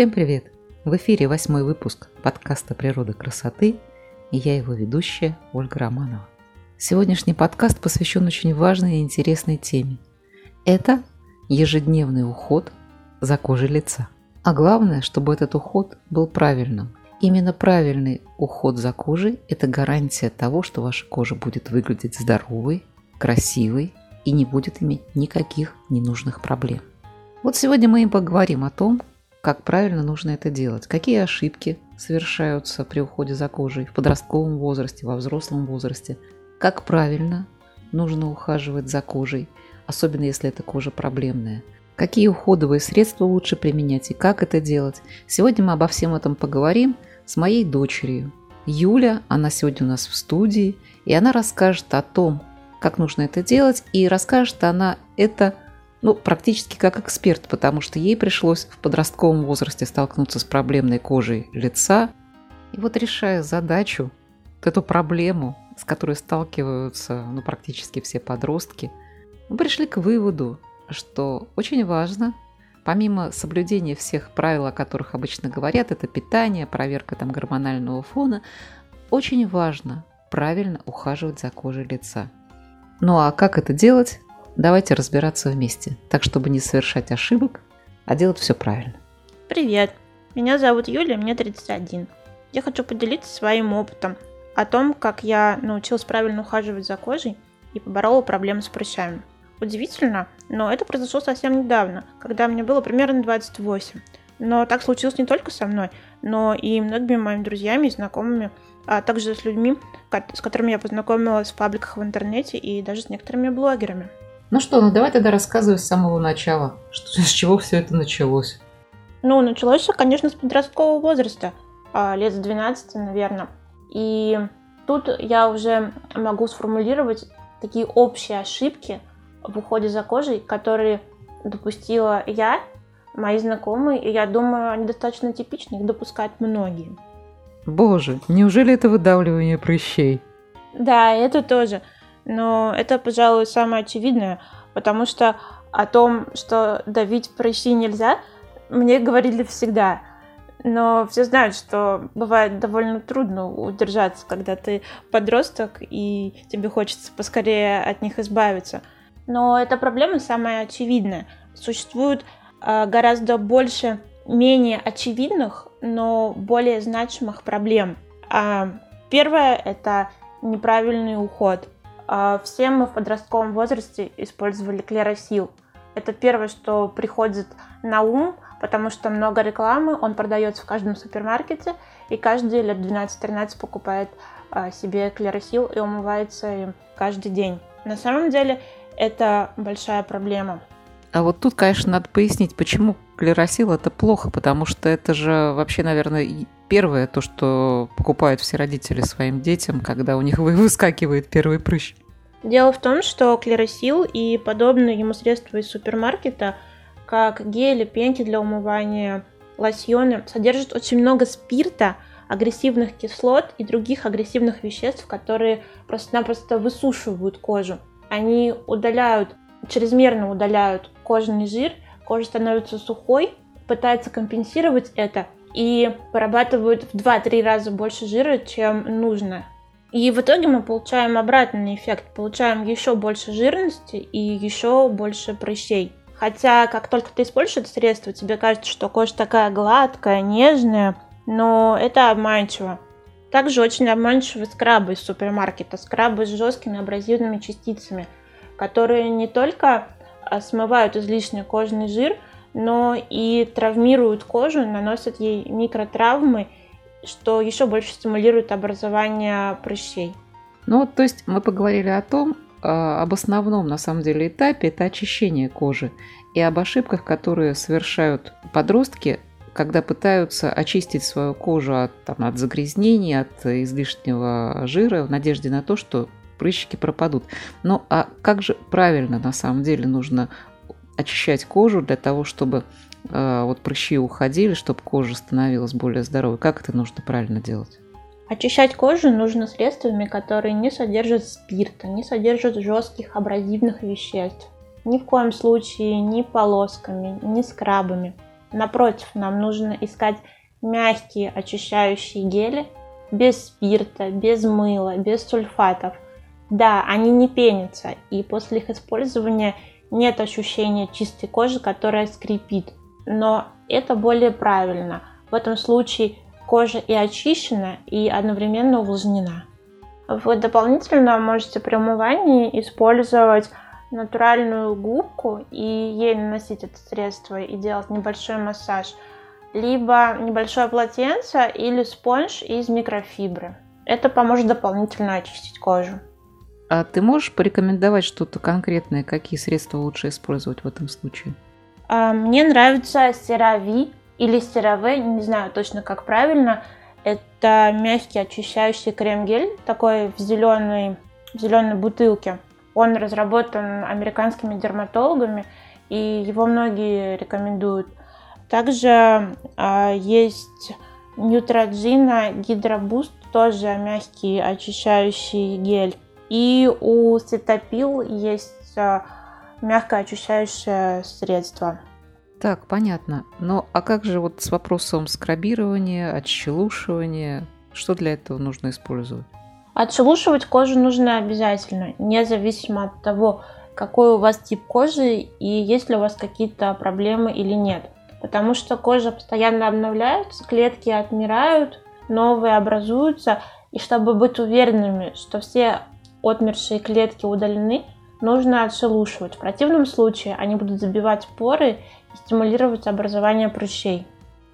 Всем привет! В эфире восьмой выпуск подкаста «Природа красоты» и я его ведущая Ольга Романова. Сегодняшний подкаст посвящен очень важной и интересной теме. Это ежедневный уход за кожей лица. А главное, чтобы этот уход был правильным. Именно правильный уход за кожей – это гарантия того, что ваша кожа будет выглядеть здоровой, красивой и не будет иметь никаких ненужных проблем. Вот сегодня мы и поговорим о том, как правильно нужно это делать, какие ошибки совершаются при уходе за кожей в подростковом возрасте, во взрослом возрасте, как правильно нужно ухаживать за кожей, особенно если эта кожа проблемная, какие уходовые средства лучше применять и как это делать. Сегодня мы обо всем этом поговорим с моей дочерью. Юля, она сегодня у нас в студии, и она расскажет о том, как нужно это делать, и расскажет она это ну, практически как эксперт, потому что ей пришлось в подростковом возрасте столкнуться с проблемной кожей лица. И вот решая задачу, вот эту проблему, с которой сталкиваются ну, практически все подростки, мы пришли к выводу, что очень важно, помимо соблюдения всех правил, о которых обычно говорят, это питание, проверка там гормонального фона, очень важно правильно ухаживать за кожей лица. Ну а как это делать, Давайте разбираться вместе, так чтобы не совершать ошибок, а делать все правильно. Привет, меня зовут Юлия, мне 31. Я хочу поделиться своим опытом о том, как я научилась правильно ухаживать за кожей и поборола проблемы с прыщами. Удивительно, но это произошло совсем недавно, когда мне было примерно 28. Но так случилось не только со мной, но и многими моими друзьями и знакомыми, а также с людьми, с которыми я познакомилась в пабликах в интернете и даже с некоторыми блогерами. Ну что, ну давай тогда рассказывай с самого начала, что, с чего все это началось. Ну, началось все, конечно, с подросткового возраста, а, лет с 12, наверное. И тут я уже могу сформулировать такие общие ошибки в уходе за кожей, которые допустила я, мои знакомые, и я думаю, они достаточно типичны, их допускают многие. Боже, неужели это выдавливание прыщей? Да, это тоже но это, пожалуй, самое очевидное, потому что о том, что давить прыщи нельзя, мне говорили всегда. Но все знают, что бывает довольно трудно удержаться, когда ты подросток и тебе хочется поскорее от них избавиться. Но эта проблема самая очевидная. Существует э, гораздо больше менее очевидных, но более значимых проблем. А первое это неправильный уход. А, все мы в подростковом возрасте использовали клеросил. Это первое, что приходит на ум, потому что много рекламы, он продается в каждом супермаркете, и каждый лет 12-13 покупает а, себе клеросил и умывается им каждый день. На самом деле это большая проблема. А вот тут, конечно, надо пояснить, почему клеросил это плохо, потому что это же вообще, наверное, первое то, что покупают все родители своим детям, когда у них выскакивает первый прыщ. Дело в том, что клеросил и подобные ему средства из супермаркета, как гели, пенки для умывания, лосьоны, содержат очень много спирта, агрессивных кислот и других агрессивных веществ, которые просто-напросто высушивают кожу. Они удаляют, чрезмерно удаляют кожный жир, кожа становится сухой, пытается компенсировать это и вырабатывают в 2-3 раза больше жира, чем нужно. И в итоге мы получаем обратный эффект, получаем еще больше жирности и еще больше прыщей. Хотя, как только ты используешь это средство, тебе кажется, что кожа такая гладкая, нежная, но это обманчиво. Также очень обманчивы скрабы из супермаркета, скрабы с жесткими абразивными частицами, которые не только смывают излишний кожный жир, но и травмируют кожу, наносят ей микротравмы что еще больше стимулирует образование прыщей. Ну, то есть мы поговорили о том, а, об основном, на самом деле, этапе, это очищение кожи, и об ошибках, которые совершают подростки, когда пытаются очистить свою кожу от, там, от загрязнений, от излишнего жира, в надежде на то, что прыщики пропадут. Ну, а как же правильно, на самом деле, нужно очищать кожу для того, чтобы э, вот прыщи уходили, чтобы кожа становилась более здоровой? Как это нужно правильно делать? Очищать кожу нужно средствами, которые не содержат спирта, не содержат жестких абразивных веществ. Ни в коем случае ни полосками, ни скрабами. Напротив, нам нужно искать мягкие очищающие гели без спирта, без мыла, без сульфатов. Да, они не пенятся, и после их использования нет ощущения чистой кожи, которая скрипит. Но это более правильно. В этом случае кожа и очищена, и одновременно увлажнена. Вы дополнительно можете при умывании использовать натуральную губку и ей наносить это средство и делать небольшой массаж, либо небольшое полотенце или спонж из микрофибры. Это поможет дополнительно очистить кожу. А ты можешь порекомендовать что-то конкретное, какие средства лучше использовать в этом случае? А, мне нравится CeraVe или CeraVe, не знаю точно как правильно. Это мягкий очищающий крем-гель, такой в зеленой, в зеленой бутылке. Он разработан американскими дерматологами, и его многие рекомендуют. Также э, есть Neutrogena Hydro Boost, тоже мягкий очищающий гель. И у Cetaphil есть э, мягкое очищающее средство. Так, понятно. Но а как же вот с вопросом скрабирования, отщелушивания? Что для этого нужно использовать? Отшелушивать кожу нужно обязательно, независимо от того, какой у вас тип кожи и есть ли у вас какие-то проблемы или нет. Потому что кожа постоянно обновляется, клетки отмирают, новые образуются. И чтобы быть уверенными, что все отмершие клетки удалены, нужно отшелушивать. В противном случае они будут забивать поры и стимулировать образование прыщей.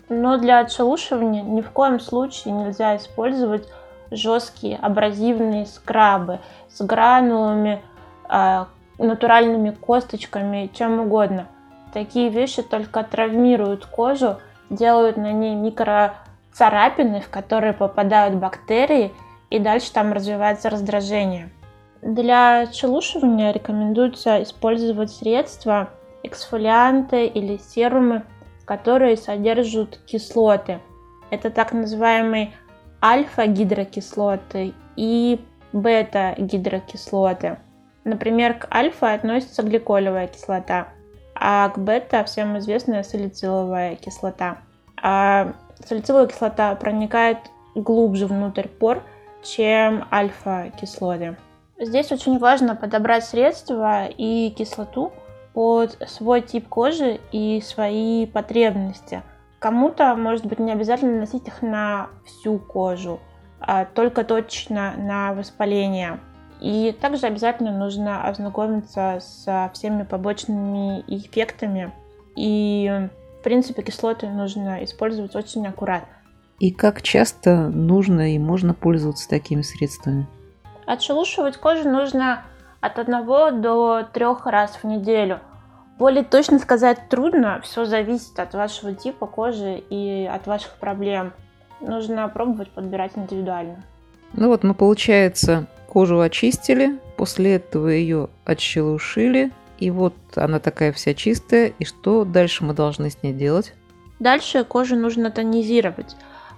Но для отшелушивания ни в коем случае нельзя использовать жесткие абразивные скрабы с гранулами, а, натуральными косточками, чем угодно. Такие вещи только травмируют кожу, делают на ней микроцарапины, в которые попадают бактерии, и дальше там развивается раздражение. Для отшелушивания рекомендуется использовать средства, эксфолианты или серумы, которые содержат кислоты. Это так называемые альфа-гидрокислоты и бета-гидрокислоты. Например, к альфа относится гликолевая кислота, а к бета всем известная салициловая кислота. А салициловая кислота проникает глубже внутрь пор, чем альфа-кислоты. Здесь очень важно подобрать средства и кислоту под свой тип кожи и свои потребности – Кому-то, может быть, не обязательно носить их на всю кожу, а только точно на воспаление. И также обязательно нужно ознакомиться со всеми побочными эффектами. И, в принципе, кислоты нужно использовать очень аккуратно. И как часто нужно и можно пользоваться такими средствами? Отшелушивать кожу нужно от одного до трех раз в неделю – более точно сказать трудно, все зависит от вашего типа кожи и от ваших проблем. Нужно пробовать подбирать индивидуально. Ну вот мы, получается, кожу очистили, после этого ее отщелушили, и вот она такая вся чистая, и что дальше мы должны с ней делать? Дальше кожу нужно тонизировать,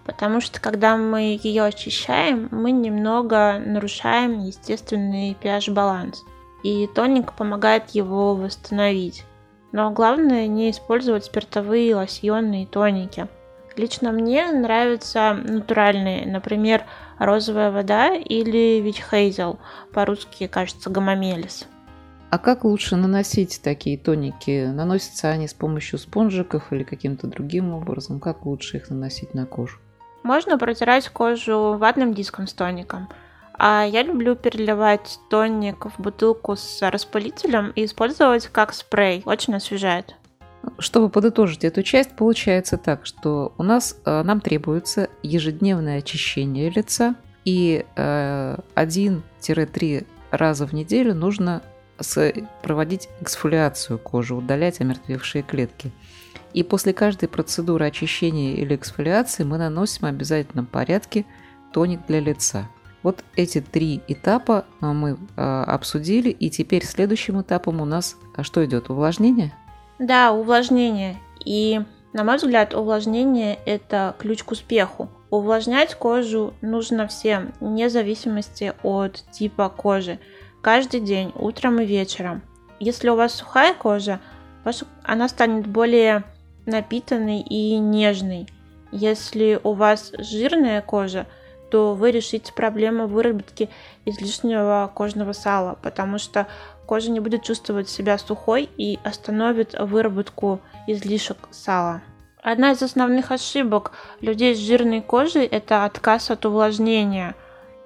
потому что когда мы ее очищаем, мы немного нарушаем естественный pH-баланс, и тоник помогает его восстановить. Но главное не использовать спиртовые лосьоны и тоники. Лично мне нравятся натуральные, например, розовая вода или вич хейзел, по-русски, кажется, гомомелис. А как лучше наносить такие тоники? Наносятся они с помощью спонжиков или каким-то другим образом? Как лучше их наносить на кожу? Можно протирать кожу ватным диском с тоником – а я люблю переливать тоник в бутылку с распылителем и использовать как спрей. Очень освежает. Чтобы подытожить эту часть, получается так, что у нас э, нам требуется ежедневное очищение лица, и э, 1-3 раза в неделю нужно проводить эксфолиацию кожи, удалять омертвевшие клетки. И после каждой процедуры очищения или эксфолиации мы наносим в обязательном порядке тоник для лица. Вот эти три этапа а, мы а, обсудили, и теперь следующим этапом у нас а что идет? Увлажнение? Да, увлажнение. И, на мой взгляд, увлажнение – это ключ к успеху. Увлажнять кожу нужно всем, вне зависимости от типа кожи. Каждый день, утром и вечером. Если у вас сухая кожа, она станет более напитанный и нежный. Если у вас жирная кожа, то вы решите проблему выработки излишнего кожного сала, потому что кожа не будет чувствовать себя сухой и остановит выработку излишек сала. Одна из основных ошибок людей с жирной кожей – это отказ от увлажнения.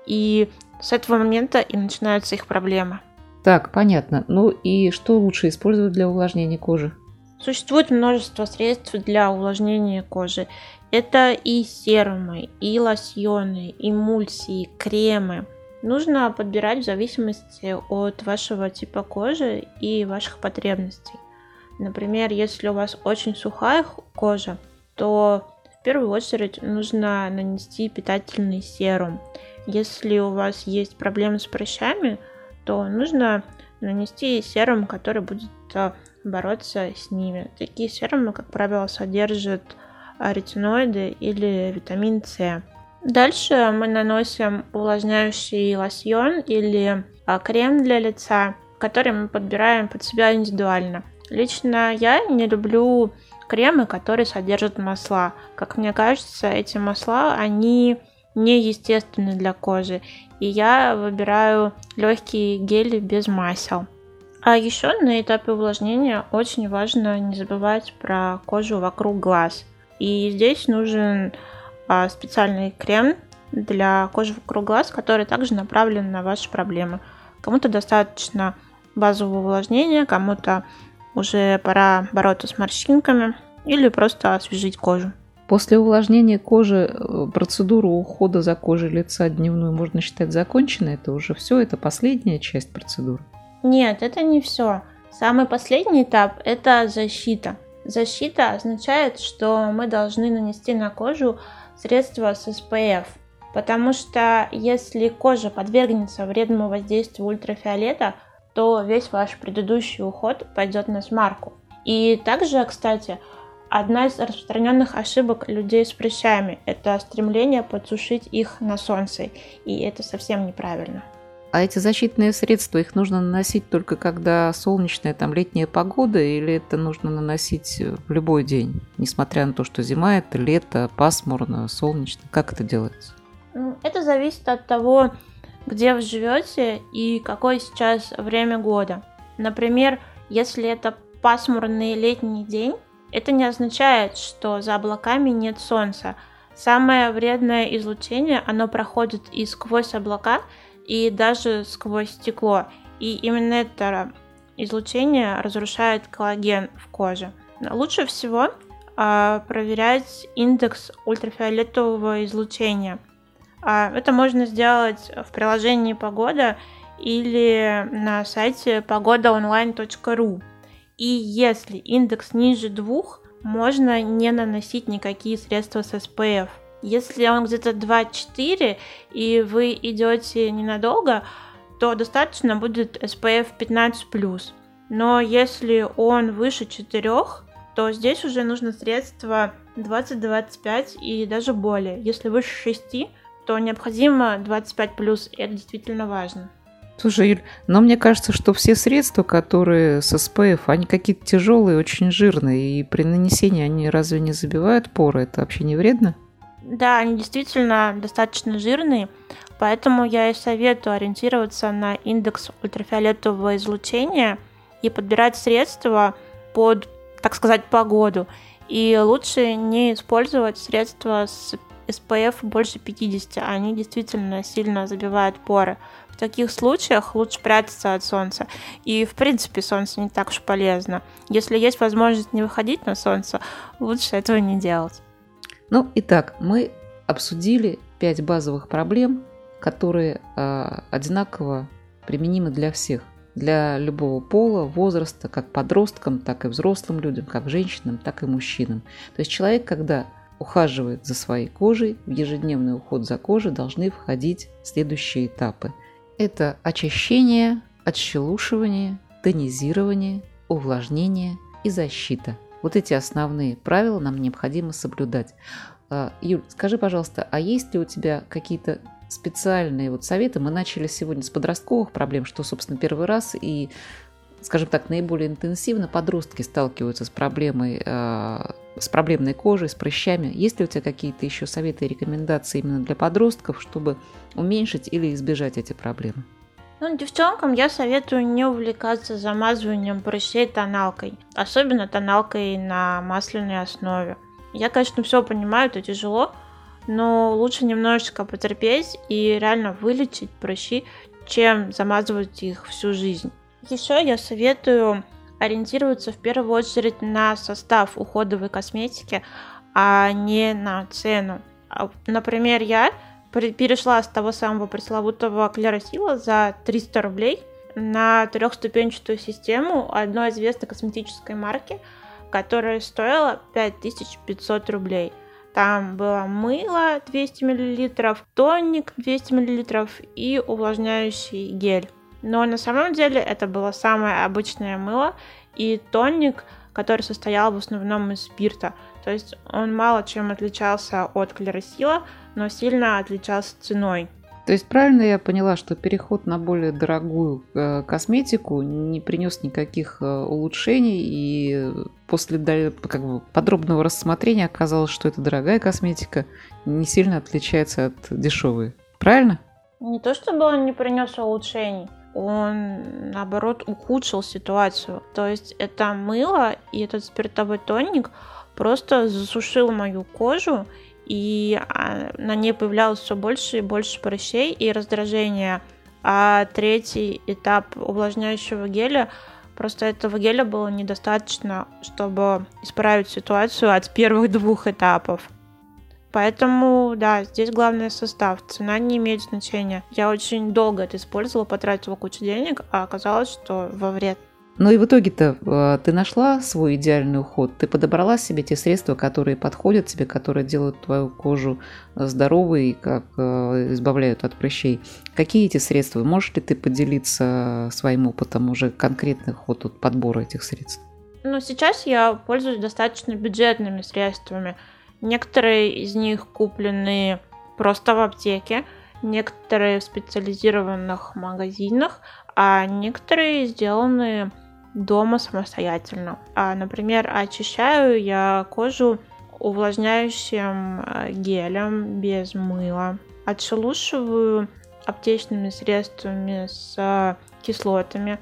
И с этого момента и начинаются их проблемы. Так, понятно. Ну и что лучше использовать для увлажнения кожи? Существует множество средств для увлажнения кожи. Это и серумы, и лосьоны, эмульсии, кремы. Нужно подбирать в зависимости от вашего типа кожи и ваших потребностей. Например, если у вас очень сухая кожа, то в первую очередь нужно нанести питательный серум. Если у вас есть проблемы с прыщами, то нужно нанести серум, который будет а, бороться с ними. Такие серумы, как правило, содержат ретиноиды или витамин С. Дальше мы наносим увлажняющий лосьон или а, крем для лица, который мы подбираем под себя индивидуально. Лично я не люблю кремы, которые содержат масла. Как мне кажется, эти масла, они неестественны для кожи. И я выбираю легкие гели без масел. А еще на этапе увлажнения очень важно не забывать про кожу вокруг глаз. И здесь нужен а, специальный крем для кожи вокруг глаз, который также направлен на ваши проблемы. Кому-то достаточно базового увлажнения, кому-то уже пора бороться с морщинками или просто освежить кожу. После увлажнения кожи э, процедуру ухода за кожей лица дневную можно считать законченной? Это уже все? Это последняя часть процедуры? Нет, это не все. Самый последний этап – это защита. Защита означает, что мы должны нанести на кожу средство с SPF, потому что если кожа подвергнется вредному воздействию ультрафиолета, то весь ваш предыдущий уход пойдет на смарку. И также, кстати, одна из распространенных ошибок людей с прыщами – это стремление подсушить их на солнце, и это совсем неправильно. А эти защитные средства, их нужно наносить только когда солнечная там летняя погода, или это нужно наносить в любой день, несмотря на то, что зима это лето, пасмурно, солнечно? Как это делается? Ну, это зависит от того, где вы живете и какое сейчас время года. Например, если это пасмурный летний день, это не означает, что за облаками нет солнца. Самое вредное излучение, оно проходит и сквозь облака, и даже сквозь стекло. И именно это излучение разрушает коллаген в коже. Лучше всего э, проверять индекс ультрафиолетового излучения. Э, это можно сделать в приложении Погода или на сайте погодаонлайн.ру. И если индекс ниже двух, можно не наносить никакие средства с SPF. Если он где-то 2-4 и вы идете ненадолго, то достаточно будет SPF 15+. Но если он выше 4, то здесь уже нужно средство 20-25 и даже более. Если выше 6, то необходимо 25 плюс, и это действительно важно. Слушай, Юль, но мне кажется, что все средства, которые с SPF, они какие-то тяжелые, очень жирные, и при нанесении они разве не забивают поры? Это вообще не вредно? Да, они действительно достаточно жирные, поэтому я и советую ориентироваться на индекс ультрафиолетового излучения и подбирать средства под, так сказать, погоду. И лучше не использовать средства с SPF больше 50, они действительно сильно забивают поры. В таких случаях лучше прятаться от солнца. И, в принципе, солнце не так уж полезно. Если есть возможность не выходить на солнце, лучше этого не делать. Ну, итак, мы обсудили пять базовых проблем, которые э, одинаково применимы для всех. Для любого пола, возраста, как подросткам, так и взрослым людям, как женщинам, так и мужчинам. То есть человек, когда ухаживает за своей кожей, в ежедневный уход за кожей должны входить следующие этапы. Это очищение, отщелушивание, тонизирование, увлажнение и защита – вот эти основные правила нам необходимо соблюдать. А, Юль, скажи, пожалуйста, а есть ли у тебя какие-то специальные вот советы? Мы начали сегодня с подростковых проблем, что, собственно, первый раз и скажем так, наиболее интенсивно подростки сталкиваются с проблемой э, с проблемной кожей, с прыщами. Есть ли у тебя какие-то еще советы и рекомендации именно для подростков, чтобы уменьшить или избежать эти проблемы? Ну, девчонкам я советую не увлекаться замазыванием прыщей тоналкой, особенно тоналкой на масляной основе. Я, конечно, все понимаю, это тяжело, но лучше немножечко потерпеть и реально вылечить прыщи, чем замазывать их всю жизнь. Еще я советую ориентироваться в первую очередь на состав уходовой косметики, а не на цену. А, например, я перешла с того самого пресловутого Клеросила за 300 рублей на трехступенчатую систему одной известной косметической марки, которая стоила 5500 рублей. Там было мыло 200 мл, тоник 200 мл и увлажняющий гель. Но на самом деле это было самое обычное мыло и тоник, который состоял в основном из спирта. То есть он мало чем отличался от клеросила, но сильно отличался ценой. То есть правильно я поняла, что переход на более дорогую э, косметику не принес никаких э, улучшений, и после как бы, подробного рассмотрения оказалось, что эта дорогая косметика не сильно отличается от дешевой. Правильно? Не то чтобы он не принес улучшений, он, наоборот, ухудшил ситуацию. То есть это мыло и этот спиртовой тоник просто засушил мою кожу, и а, на ней появлялось все больше и больше прыщей и раздражения. А третий этап увлажняющего геля Просто этого геля было недостаточно, чтобы исправить ситуацию от первых двух этапов. Поэтому, да, здесь главный состав. Цена не имеет значения. Я очень долго это использовала, потратила кучу денег, а оказалось, что во вред. Ну и в итоге-то э, ты нашла свой идеальный уход, ты подобрала себе те средства, которые подходят тебе, которые делают твою кожу здоровой, как э, избавляют от прыщей. Какие эти средства? Можешь ли ты поделиться своим опытом уже конкретных ход от подбора этих средств? Ну, сейчас я пользуюсь достаточно бюджетными средствами – Некоторые из них куплены просто в аптеке, некоторые в специализированных магазинах, а некоторые сделаны дома самостоятельно. А, например, очищаю я кожу увлажняющим э, гелем без мыла. Отшелушиваю аптечными средствами с кислотами.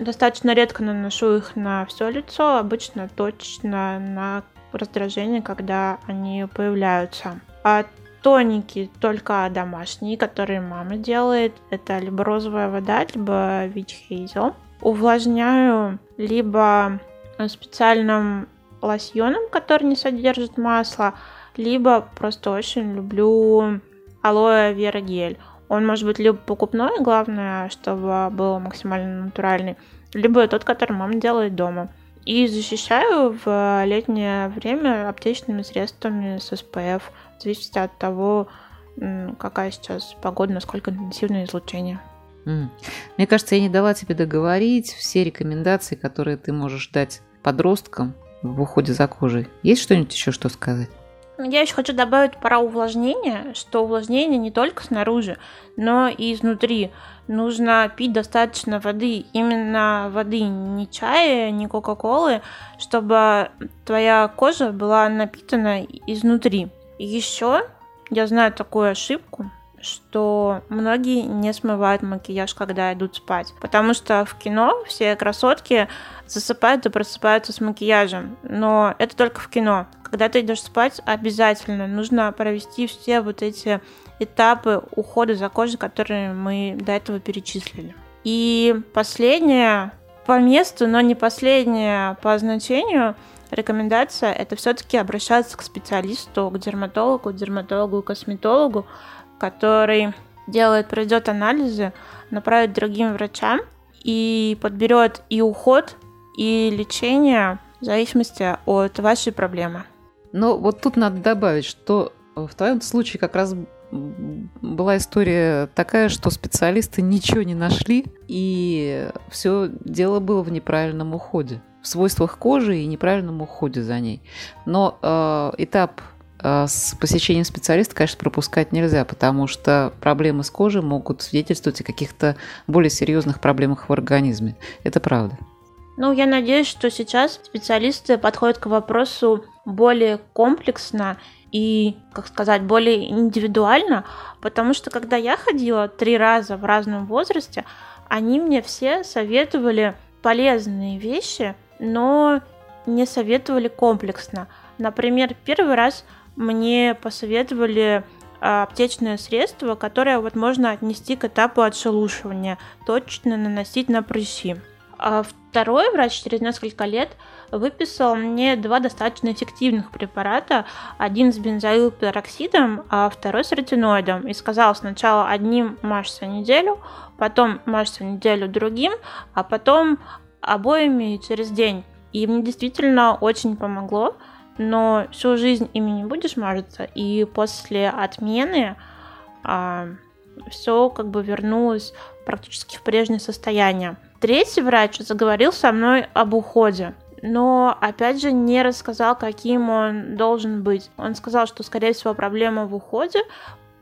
Достаточно редко наношу их на все лицо, обычно точно на раздражение, когда они появляются. А тоники только домашние, которые мама делает. Это либо розовая вода, либо вич хейзел. Увлажняю либо специальным лосьоном, который не содержит масла, либо просто очень люблю алоэ вера гель. Он может быть либо покупной, главное, чтобы был максимально натуральный, либо тот, который мама делает дома. И защищаю в летнее время аптечными средствами с СПФ, зависимости от того, какая сейчас погода, насколько интенсивное излучение. Мне кажется, я не дала тебе договорить все рекомендации, которые ты можешь дать подросткам в уходе за кожей. Есть что-нибудь еще что сказать? Я еще хочу добавить про увлажнение, что увлажнение не только снаружи, но и изнутри. Нужно пить достаточно воды, именно воды, не чая, не кока-колы, чтобы твоя кожа была напитана изнутри. Еще я знаю такую ошибку, что многие не смывают макияж, когда идут спать. Потому что в кино все красотки засыпают и просыпаются с макияжем. Но это только в кино. Когда ты идешь спать, обязательно нужно провести все вот эти этапы ухода за кожей, которые мы до этого перечислили. И последнее по месту, но не последнее по значению рекомендация это все-таки обращаться к специалисту, к дерматологу, дерматологу и косметологу, который делает, пройдет анализы, направит другим врачам и подберет и уход, и лечение в зависимости от вашей проблемы. Но вот тут надо добавить, что в твоем случае как раз была история такая, что специалисты ничего не нашли, и все дело было в неправильном уходе, в свойствах кожи и неправильном уходе за ней. Но э, этап э, с посещением специалиста, конечно, пропускать нельзя, потому что проблемы с кожей могут свидетельствовать о каких-то более серьезных проблемах в организме. Это правда. Ну, я надеюсь, что сейчас специалисты подходят к вопросу более комплексно и, как сказать, более индивидуально, потому что когда я ходила три раза в разном возрасте, они мне все советовали полезные вещи, но не советовали комплексно. Например, первый раз мне посоветовали а, аптечное средство, которое вот можно отнести к этапу отшелушивания, точно наносить на прыщи. А второй врач через несколько лет выписал мне два достаточно эффективных препарата, один с бензоилпероксидом, а второй с ретиноидом, и сказал сначала одним мажься неделю, потом мажься неделю другим, а потом обоими через день. И мне действительно очень помогло, но всю жизнь ими не будешь мажиться, и после отмены а, все как бы вернулось практически в прежнее состояние. Третий врач заговорил со мной об уходе, но опять же не рассказал, каким он должен быть. Он сказал, что, скорее всего, проблема в уходе,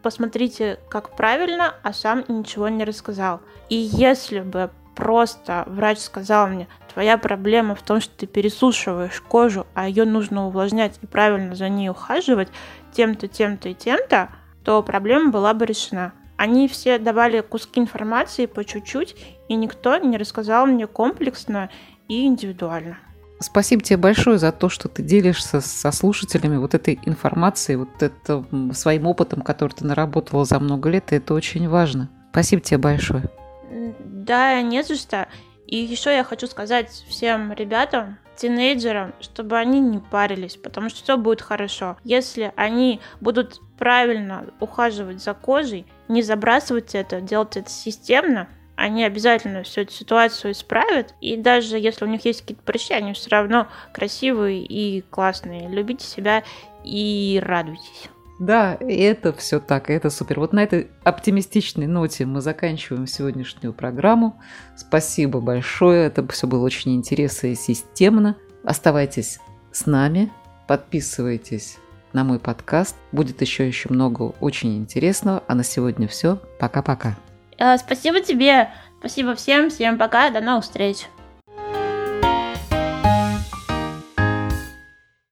посмотрите, как правильно, а сам ничего не рассказал. И если бы просто врач сказал мне, твоя проблема в том, что ты пересушиваешь кожу, а ее нужно увлажнять и правильно за ней ухаживать тем-то, тем-то и тем-то, то проблема была бы решена. Они все давали куски информации по чуть-чуть, и никто не рассказал мне комплексно и индивидуально. Спасибо тебе большое за то, что ты делишься со слушателями вот этой информацией, вот это своим опытом, который ты наработала за много лет, и это очень важно. Спасибо тебе большое. Да, не за что. И еще я хочу сказать всем ребятам, тинейджерам, чтобы они не парились, потому что все будет хорошо. Если они будут правильно ухаживать за кожей, не забрасывать это, делать это системно, они обязательно всю эту ситуацию исправят. И даже если у них есть какие-то прыщи, они все равно красивые и классные. Любите себя и радуйтесь. Да, это все так, это супер. Вот на этой оптимистичной ноте мы заканчиваем сегодняшнюю программу. Спасибо большое, это все было очень интересно и системно. Оставайтесь с нами, подписывайтесь на мой подкаст. Будет еще еще много очень интересного. А на сегодня все. Пока-пока. Э, спасибо тебе. Спасибо всем. Всем пока. До новых встреч.